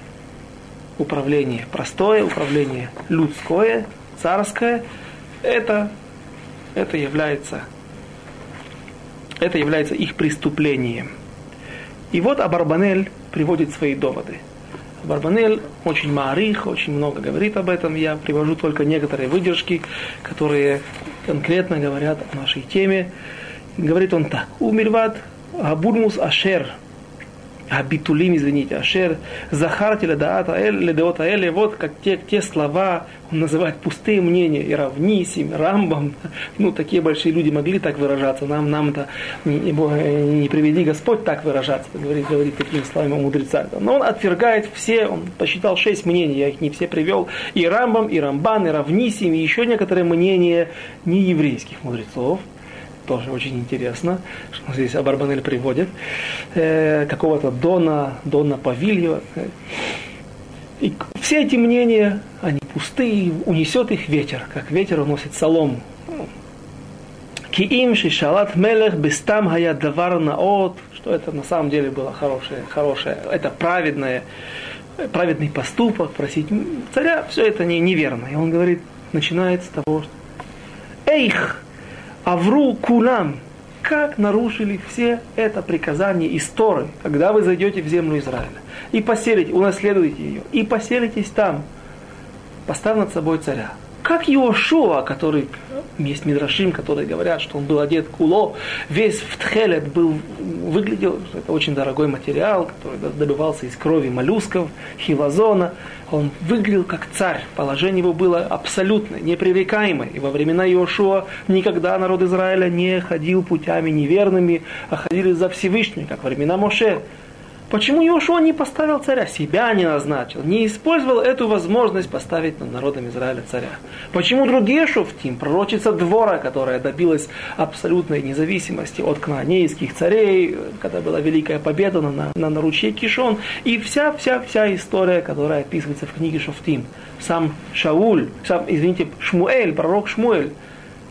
Speaker 1: управление простое, управление людское, царское, это, это, является, это является их преступлением. И вот Абарбанель приводит свои доводы – Барбанель очень маарих, очень много говорит об этом. Я привожу только некоторые выдержки, которые конкретно говорят о нашей теме. Говорит он так. Умирват Абурмус Ашер – Абитулим, извините, Ашер, Захарти Ледеота Эль, вот как те, те слова, он называет пустые мнения, и равнисим, рамбам, ну, такие большие люди могли так выражаться, нам, нам-то не, не, не приведи Господь так выражаться, говорит, говорит такими словами мудреца. Но он отвергает все, он посчитал шесть мнений, я их не все привел, и рамбам, и рамбан, и равнисим, и еще некоторые мнения нееврейских мудрецов, тоже очень интересно, что здесь Абарбанель приводит, э, какого-то Дона, Дона Павильева. И все эти мнения, они пустые, унесет их ветер, как ветер уносит солому. Киим шишалат мелех бестам хая давар наот, что это на самом деле было хорошее, хорошее, это праведное, праведный поступок, просить царя, все это не, неверно. И он говорит, начинает с того, что Эйх, Авру кулам. Как нарушили все это приказание из Торы, когда вы зайдете в землю Израиля. И поселите, унаследуете ее. И поселитесь там. Поставь над собой царя как Иошуа, который, есть Мидрашим, которые говорят, что он был одет куло, весь в тхелет был, выглядел, это очень дорогой материал, который добывался из крови моллюсков, хилозона, он выглядел как царь, положение его было абсолютно непререкаемое, и во времена Иошуа никогда народ Израиля не ходил путями неверными, а ходили за Всевышним, как во времена Моше, Почему Иошуа не поставил царя, себя не назначил, не использовал эту возможность поставить над народом Израиля царя? Почему другие шуфтим, пророчица двора, которая добилась абсолютной независимости от кнаанейских царей, когда была великая победа на, на, на ручье Кишон, и вся-вся-вся история, которая описывается в книге Шуфтим, сам Шауль, сам, извините, Шмуэль, пророк Шмуэль,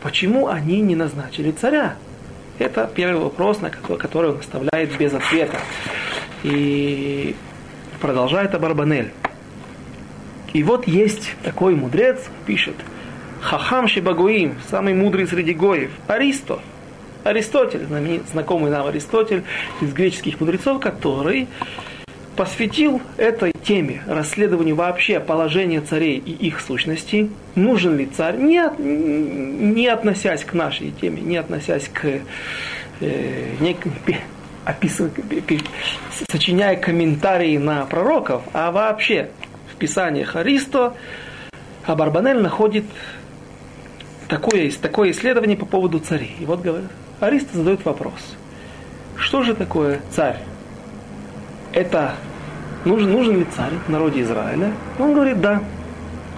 Speaker 1: почему они не назначили царя? Это первый вопрос, на который, который он оставляет без ответа. И продолжает Абарбанель. И вот есть такой мудрец, пишет, Хахам Шибагуим, самый мудрый среди гоев, Аристо, Аристотель, знакомый нам Аристотель из греческих мудрецов, который посвятил этой теме, расследованию вообще положения царей и их сущности, нужен ли царь, не, от, не относясь к нашей теме, не относясь к э, не, описывая, сочиняя комментарии на пророков, а вообще в Писаниях Аристо Абарбанель находит такое, такое исследование по поводу царей. И вот говорит, Аристо задает вопрос, что же такое царь? Это нужен, нужен ли царь в народе Израиля? Он говорит, да.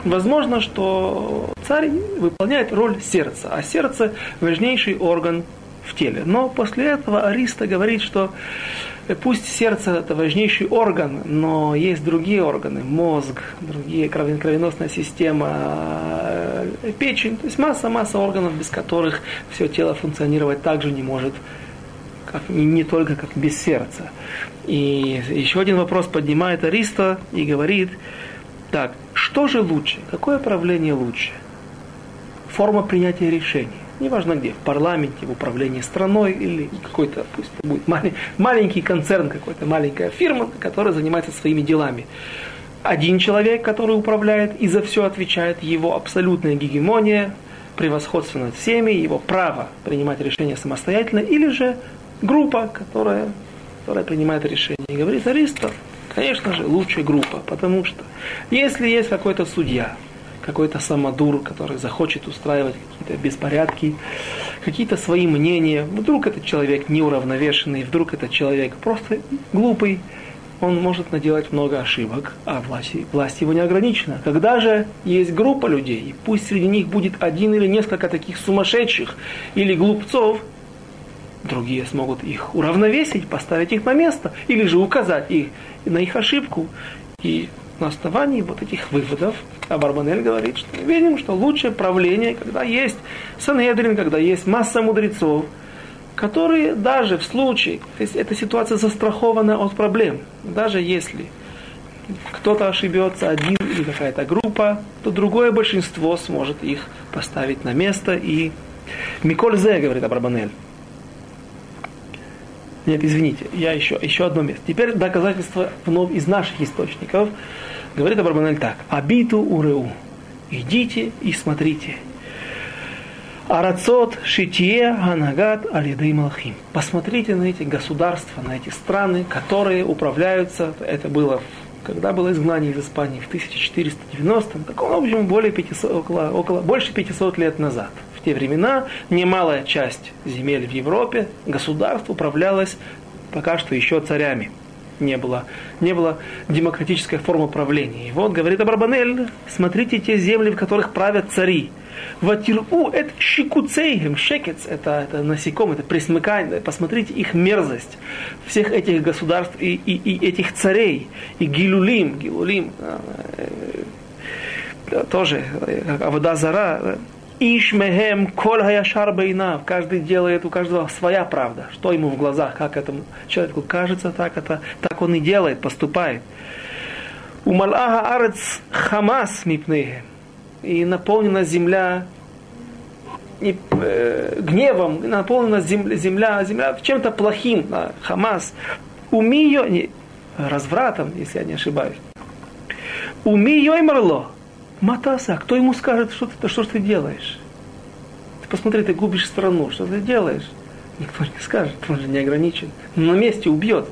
Speaker 1: Возможно, что царь выполняет роль сердца, а сердце важнейший орган в теле. Но после этого Ариста говорит, что пусть сердце это важнейший орган, но есть другие органы, мозг, другие кровеносная система, э, печень, то есть масса-масса органов, без которых все тело функционировать также не может, как, не, не только как без сердца. И еще один вопрос поднимает Ариста и говорит, так, что же лучше, какое правление лучше? Форма принятия решений неважно где, в парламенте, в управлении страной или какой-то, пусть это будет маленький, концерн, какой-то маленькая фирма, которая занимается своими делами. Один человек, который управляет и за все отвечает, его абсолютная гегемония, превосходство над всеми, его право принимать решения самостоятельно, или же группа, которая, которая принимает решения. И говорит Аристов, конечно же, лучшая группа, потому что если есть какой-то судья, какой-то самодур, который захочет устраивать какие-то беспорядки, какие-то свои мнения. Вдруг этот человек неуравновешенный, вдруг этот человек просто глупый, он может наделать много ошибок, а власть, власть его не ограничена. Когда же есть группа людей, пусть среди них будет один или несколько таких сумасшедших или глупцов, другие смогут их уравновесить, поставить их на место, или же указать их на их ошибку. И на основании вот этих выводов Абарбанель говорит, что мы видим, что лучшее правление, когда есть Санедрин, когда есть масса мудрецов, которые даже в случае, то есть эта ситуация застрахована от проблем, даже если кто-то ошибется, один или какая-то группа, то другое большинство сможет их поставить на место. И Миколь Зе, говорит Абрабанель. Нет, извините, я еще, еще одно место. Теперь доказательство вновь из наших источников. Говорит Абарбанель так. Абиту уреу. Идите и смотрите. Арацот шитие ганагат алиды малхим. Посмотрите на эти государства, на эти страны, которые управляются. Это было когда было изгнание из Испании в 1490-м, так в общем, более 500, около, около, больше 500 лет назад. Те времена немалая часть земель в Европе, государств управлялась пока что еще царями не было, не было демократической формы правления. И вот, говорит Абрабанель, смотрите те земли, в которых правят цари. Ватиру это щекуцейгем, шекец, это, это насекомые, это присмыкание. Посмотрите их мерзость всех этих государств и, и, и этих царей. И гилулим, гилулим, э, э, тоже, как Авода Зара, Ишмехем коль хаяшар бейнав. Каждый делает, у каждого своя правда. Что ему в глазах, как этому человеку кажется, так, это, так он и делает, поступает. У Малаха Арец Хамас мипнехем. И наполнена земля не, э, гневом, наполнена земля, земля, земля чем-то плохим, да, Хамас. Умиё, не, развратом, если я не ошибаюсь. Умиё и марло. Матаса, кто ему скажет, что ты, что ты делаешь? Ты посмотри, ты губишь страну, что ты делаешь? Никто не скажет, он же не ограничен. На месте убьет.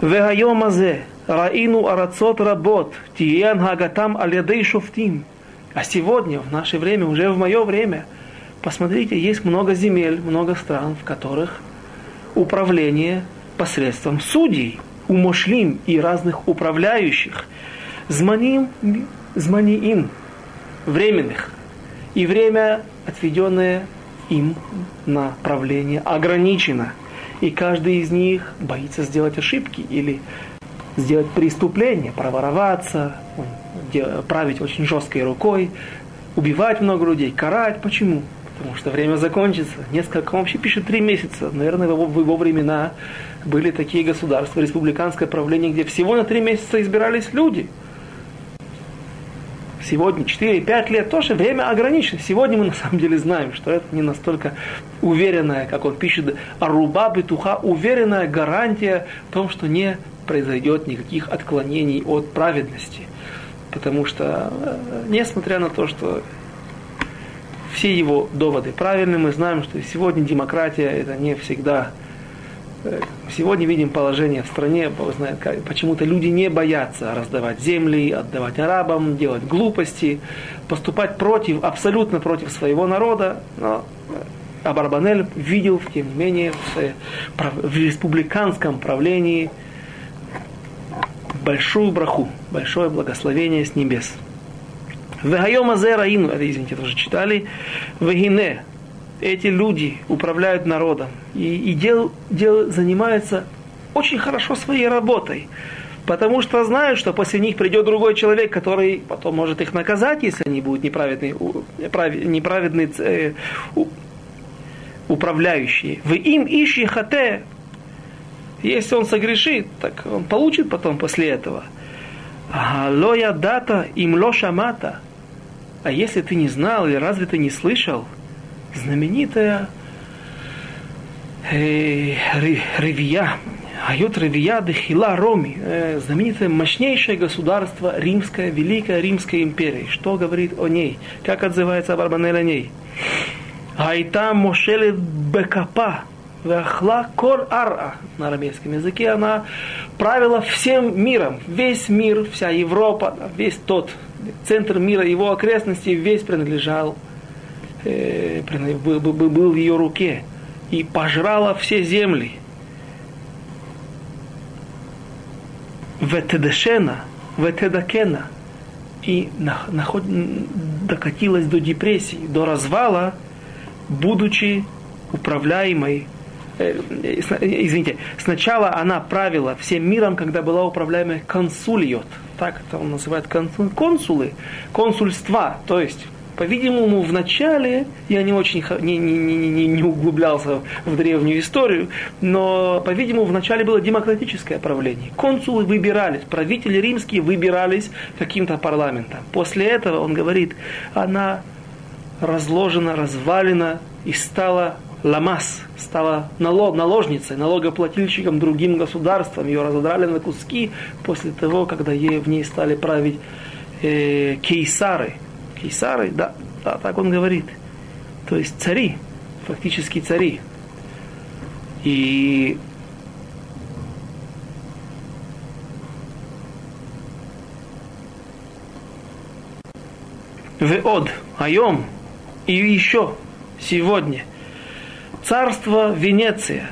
Speaker 1: Вегайомазе, раину арацот работ, тиен хагатам алядей шуфтим. А сегодня, в наше время, уже в мое время, посмотрите, есть много земель, много стран, в которых управление посредством судей, умошлим и разных управляющих, зманим, зманиим, временных, и время, отведенное им на правление, ограничено. И каждый из них боится сделать ошибки или сделать преступление, провороваться, править очень жесткой рукой, убивать много людей, карать. Почему? Потому что время закончится. Несколько, он вообще пишет три месяца. Наверное, в его, в его времена были такие государства, республиканское правление, где всего на три месяца избирались люди – сегодня 4-5 лет, тоже время ограничено. Сегодня мы на самом деле знаем, что это не настолько уверенная, как он пишет, аруба битуха, уверенная гарантия в том, что не произойдет никаких отклонений от праведности. Потому что, э, несмотря на то, что все его доводы правильны, мы знаем, что сегодня демократия это не всегда Сегодня видим положение в стране, почему-то люди не боятся раздавать земли, отдавать арабам, делать глупости, поступать против, абсолютно против своего народа. Но Абарбанель видел, тем не менее, в, республиканском правлении большую браху, большое благословение с небес. Вегайома раину, это, извините, тоже читали, вегине, эти люди управляют народом и, и дел, дел, занимаются очень хорошо своей работой, потому что знают, что после них придет другой человек, который потом может их наказать, если они будут неправедные, неправедные э, управляющие. Вы им ищи хате, если он согрешит, так он получит потом после этого. Лоя дата им лошамата. А если ты не знал или разве ты не слышал – знаменитая э, Ревия, Айот Ревия Дехила Роми, э, знаменитое мощнейшее государство римское, Великая Римская империя. Что говорит о ней? Как отзывается Барбанель о ней? Айта Мошеле Бекапа, Вахла Кор Ара на арамейском языке, она правила всем миром, весь мир, вся Европа, весь тот центр мира, его окрестности, весь принадлежал э, был, в ее руке и пожрала все земли. Ветедешена, ветедакена. И наход, докатилась до депрессии, до развала, будучи управляемой э, извините, сначала она правила всем миром, когда была управляемой консульот, так это он называет консулы, консульства, то есть по-видимому, в начале, я не очень не, не, не, не углублялся в древнюю историю, но, по-видимому, в начале было демократическое правление. Консулы выбирались, правители римские выбирались каким-то парламентом. После этого, он говорит, она разложена, развалена и стала ламас, стала налог, наложницей, налогоплательщиком другим государствам. Ее разодрали на куски после того, когда ей, в ней стали править э, кейсары – Кейсары, да, да, так он говорит. То есть цари, фактически цари. И Веод, Айом, и еще сегодня. Царство Венеция,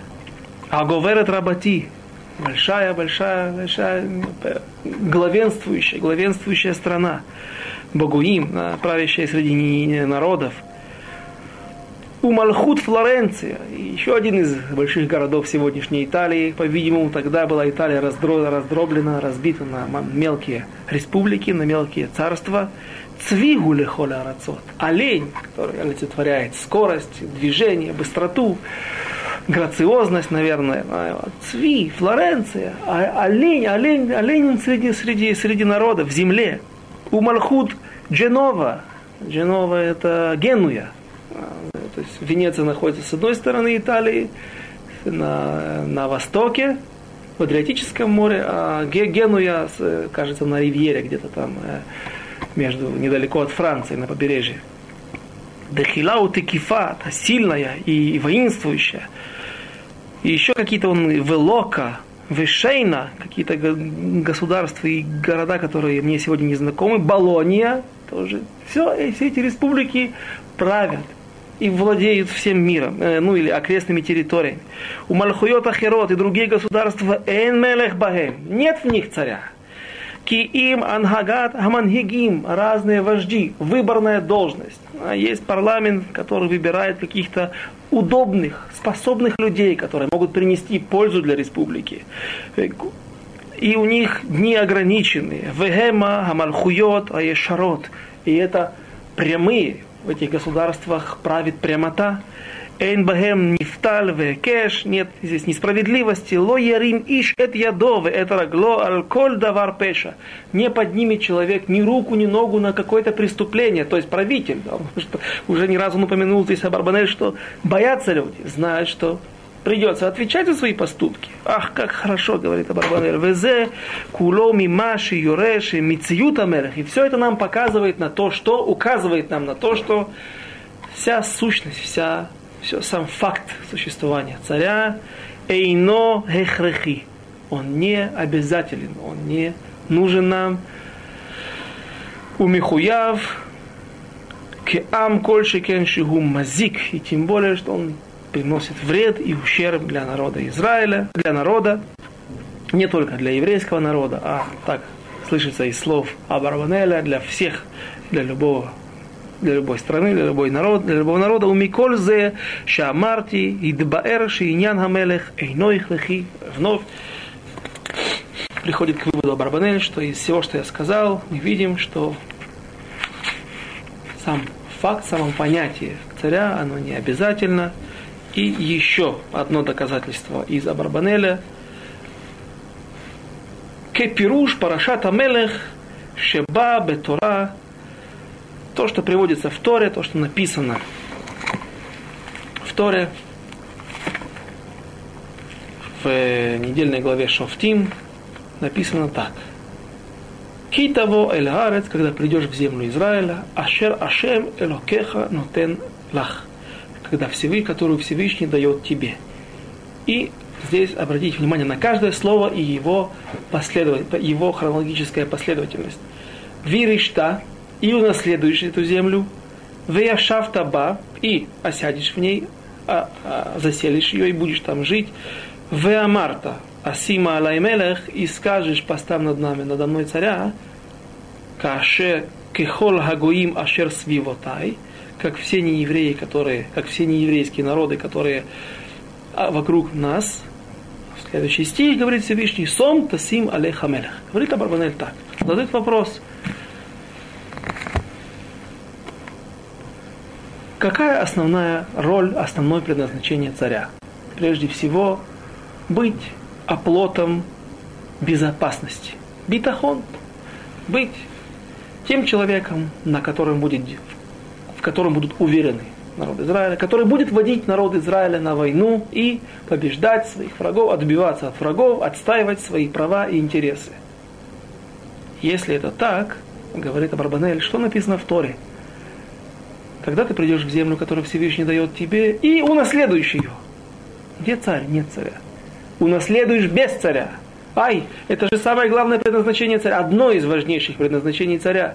Speaker 1: Аговерет Рабати, большая, большая, большая, главенствующая, главенствующая страна. Богуим, правящая среди народов. Умальхут Флоренция, еще один из больших городов сегодняшней Италии. По-видимому, тогда была Италия раздроблена, разбита на мелкие республики, на мелкие царства. Цвигуле холя рацот. Олень, который олицетворяет скорость, движение, быстроту, грациозность, наверное. Цви, Флоренция, а олень, олень, олень среди, среди, среди народа, в земле. У Мальхут Дженова. Дженова это Генуя. То есть Венеция находится с одной стороны Италии, на, на востоке, в Адриатическом море, а Генуя, кажется, на Ривьере, где-то там, э, между, недалеко от Франции, на побережье. Дехилау Текифа, сильная и воинствующая. И еще какие-то он Велока, Вешейна, какие-то государства и города, которые мне сегодня не знакомы, Болония, тоже. Все, и все эти республики правят и владеют всем миром, э, ну или окрестными территориями. У Мальхуйот Ахерот и другие государства Эн Мелех Багем, нет в них царя. Ки им ангагат хамангигим, разные вожди, выборная должность. А есть парламент, который выбирает каких-то удобных, способных людей, которые могут принести пользу для республики. И у них дни ограничены. Вегема, Хамальхуйот, Аешарот. И это прямые, в этих государствах правит прямота. Эйн бахем нифталь векеш, нет здесь несправедливости. Ло ярим иш эт ядове, это рагло аль коль давар пеша. Не поднимет человек ни руку, ни ногу на какое-то преступление, то есть правитель. Да, уже ни разу упомянул здесь Абарбанель, что боятся люди, знают, что придется отвечать за свои поступки. Ах, как хорошо, говорит Абарбанель. Везе, куломи, маши, юреши, мициюта мерах. И все это нам показывает на то, что указывает нам на то, что вся сущность, вся, все, сам факт существования царя эйно хехрехи. Он не обязателен, он не нужен нам. Умихуяв, кеам кольшикен шигу мазик. И тем более, что он приносит вред и ущерб для народа Израиля, для народа, не только для еврейского народа, а так слышится из слов Абарванеля для всех, для любого для любой страны, для любой народ, для любого народа. У Микользе Шамарти Идбаэр Шиньян Хамелех Эйной Лехи вновь приходит к выводу Абарбанель, что из всего, что я сказал, мы видим, что сам факт, само понятие царя, оно не обязательно, и еще одно доказательство из Абарбанеля. Кепируш Парашата Мелех Шеба Бетора. То, что приводится в Торе, то, что написано в Торе, в недельной главе Шофтим, написано так. Китаво эль когда придешь в землю Израиля, ашер ашем элокеха нотен лах когда Всевышний, которую Всевышний дает тебе. И здесь обратите внимание на каждое слово и его, последовательность, его хронологическая последовательность. Виришта, и унаследуешь эту землю, Веяшафтаба, и осядешь в ней, а, а, заселишь ее и будешь там жить. Веамарта, Асима Алаймелех, и скажешь, поставь над нами, надо мной царя, Каше Кехол Хагоим Ашер Свивотай, как все неевреи, которые, как все нееврейские народы, которые а, вокруг нас. Следующий стих говорит Всевышний, Сом Тасим Алеха Мелех. Говорит Абарбанель так. Задает вопрос. Какая основная роль, основное предназначение царя? Прежде всего, быть оплотом безопасности. Битахон. Быть тем человеком, на котором будет в котором будут уверены народ Израиля, который будет водить народ Израиля на войну и побеждать своих врагов, отбиваться от врагов, отстаивать свои права и интересы. Если это так, говорит Абарбанель, что написано в Торе? Когда ты придешь в землю, которую Всевышний дает тебе, и унаследуешь ее. Где царь? Нет царя. Унаследуешь без царя. Ай, это же самое главное предназначение царя, одно из важнейших предназначений царя.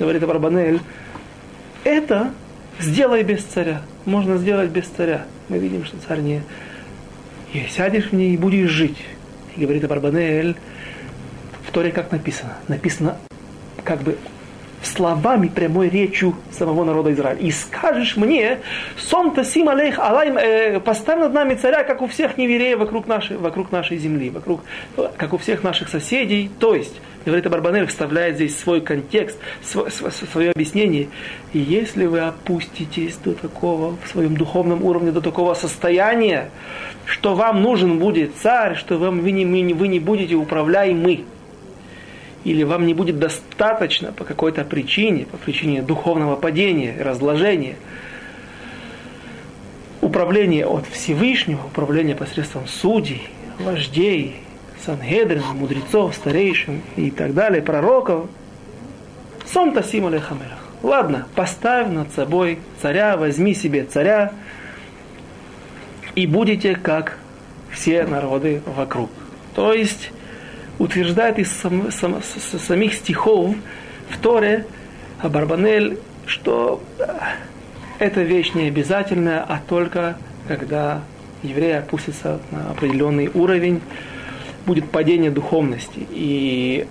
Speaker 1: Говорит Абарбанель, это сделай без царя. Можно сделать без царя. Мы видим, что царь не... И сядешь в ней и будешь жить. И говорит Абарбанель, в Торе как написано? Написано как бы словами прямой речью самого народа Израиля. И скажешь мне, сон тасим алейх алайм, э, поставь над нами царя, как у всех невереев вокруг нашей, вокруг нашей земли, вокруг, как у всех наших соседей. То есть, говорит Барбанель, вставляет здесь свой контекст, свое, свое объяснение. И если вы опуститесь до такого, в своем духовном уровне, до такого состояния, что вам нужен будет царь, что вам, вы, не, вы не будете управляемы, или вам не будет достаточно по какой-то причине, по причине духовного падения, разложения, управление от Всевышнего, управление посредством судей, вождей, Сангедрин, мудрецов, старейшин и так далее, пророков. Сон тасим алехамерах. Ладно, поставь над собой царя, возьми себе царя, и будете как все народы вокруг. То есть утверждает из сам, сам, самих стихов в Торе Абарбанель, что эта вещь не обязательная, а только когда еврей опустится на определенный уровень, будет падение духовности. И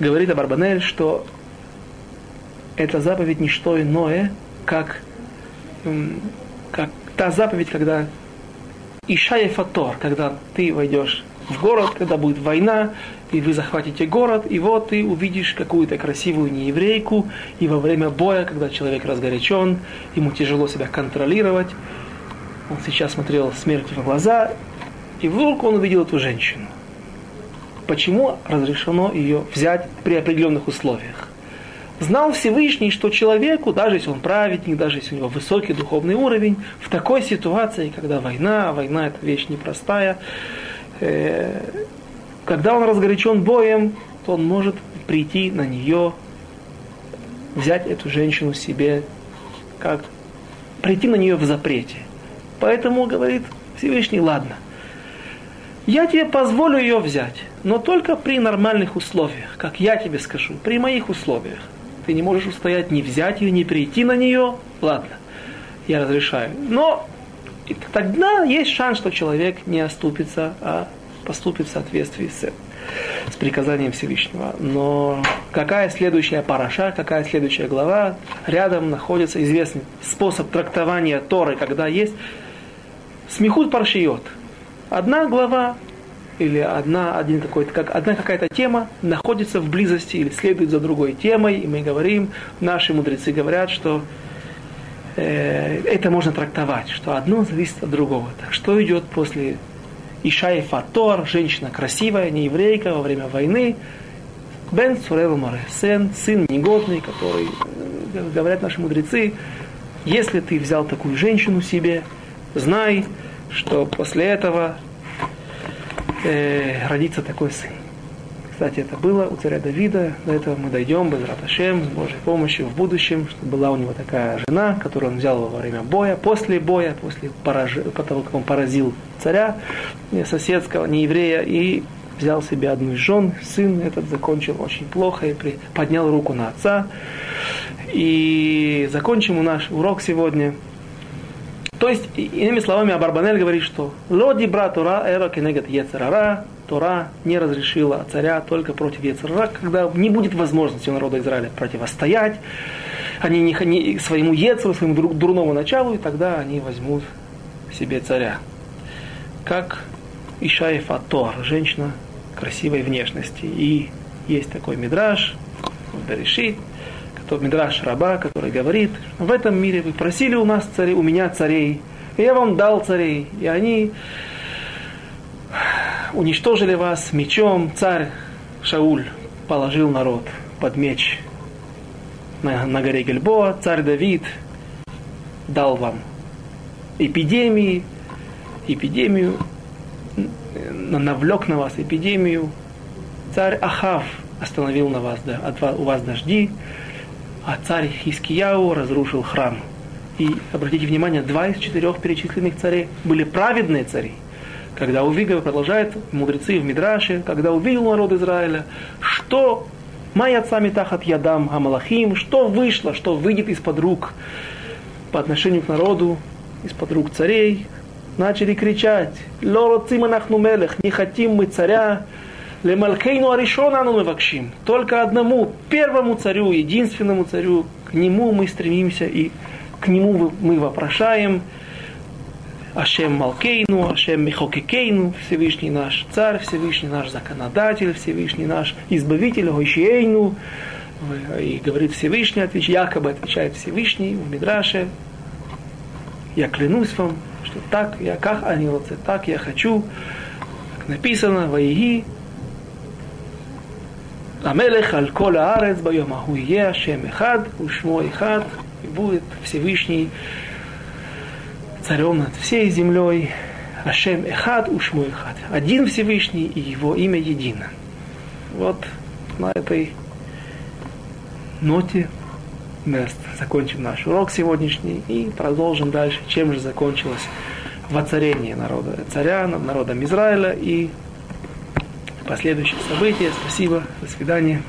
Speaker 1: говорит Абарбанель, что эта заповедь не что иное, как, как та заповедь, когда Ишая Фатор, когда ты войдешь в город, когда будет война, и вы захватите город, и вот ты увидишь какую-то красивую нееврейку, и во время боя, когда человек разгорячен, ему тяжело себя контролировать, он сейчас смотрел смерти в глаза, и вдруг он увидел эту женщину. Почему разрешено ее взять при определенных условиях? Знал Всевышний, что человеку, даже если он праведник, даже если у него высокий духовный уровень, в такой ситуации, когда война, война это вещь непростая, когда он разгорячен боем, то он может прийти на нее, взять эту женщину себе, как прийти на нее в запрете. Поэтому говорит Всевышний, ладно, я тебе позволю ее взять, но только при нормальных условиях, как я тебе скажу, при моих условиях. Ты не можешь устоять ни взять ее, ни прийти на нее, ладно, я разрешаю. Но тогда есть шанс, что человек не оступится, а поступит в соответствии с, с приказанием Всевышнего. Но какая следующая параша, какая следующая глава, рядом находится известный способ трактования Торы, когда есть смехут паршиот. Одна глава или одна, один какой-то, как, одна какая-то тема находится в близости или следует за другой темой, и мы говорим, наши мудрецы говорят, что э, это можно трактовать, что одно зависит от другого. Так что идет после Ишай Фатор, женщина красивая, не еврейка во время войны, Бен Цурел Моресен, сын негодный, который, э, говорят наши мудрецы, если ты взял такую женщину себе, знай, что после этого э, родится такой сын. Кстати, это было у царя Давида, до этого мы дойдем без Раташем, с Божьей помощью в будущем, что была у него такая жена, которую он взял во время боя, после боя, после пораж... того, как он поразил царя э, соседского, не еврея, и взял себе одну из жен, сын этот закончил очень плохо и при... поднял руку на отца. И закончим наш урок сегодня – то есть, иными словами, Абарбанель говорит, что «Лоди бра Тора эра кенегет ецерара» Тора не разрешила царя только против Ецерара, когда не будет возможности у народа Израиля противостоять, они не, не своему Ецеру, своему дурному началу, и тогда они возьмут себе царя. Как Ишаев Атор, женщина красивой внешности. И есть такой мидраж в Берешит, тот Мидраш Раба, который говорит, в этом мире вы просили у нас царей, у меня царей, и я вам дал царей, и они уничтожили вас мечом, царь Шауль положил народ под меч на, на горе Гельбоа, царь Давид дал вам эпидемии, эпидемию, навлек на вас эпидемию, царь Ахав остановил на вас, да, от, у вас дожди, а царь Хискияу разрушил храм. И обратите внимание, два из четырех перечисленных царей были праведные цари. Когда увидел, продолжает мудрецы в Мидраше, когда увидел народ Израиля, что Майя сами тахат ядам Амалахим, что вышло, что выйдет из-под рук по отношению к народу, из-под рук царей, начали кричать, Лороцим мелех, не хотим мы царя, Лемалкейну Аришона мы вакшим. Только одному, первому царю, единственному царю, к нему мы стремимся и к нему мы вопрошаем. Ашем Малкейну, Ашем Михокикейну, Всевышний наш царь, Всевышний наш законодатель, Всевышний наш избавитель, Гойшиейну. И говорит Всевышний, отвечает, якобы отвечает Всевышний в Мидраше. Я клянусь вам, что так, я как они так я хочу. Как написано, Ваиги, Амелех аль кола арец байом аху е Ашем эхад, ушмо эхад, и будет Всевышний царем над всей землей. Ашем Эхад Ушму Эхад. Один Всевышний и его имя едино. Вот на этой ноте мы закончим наш урок сегодняшний и продолжим дальше, чем же закончилось воцарение народа царя над народом Израиля и последующие события. Спасибо, до свидания.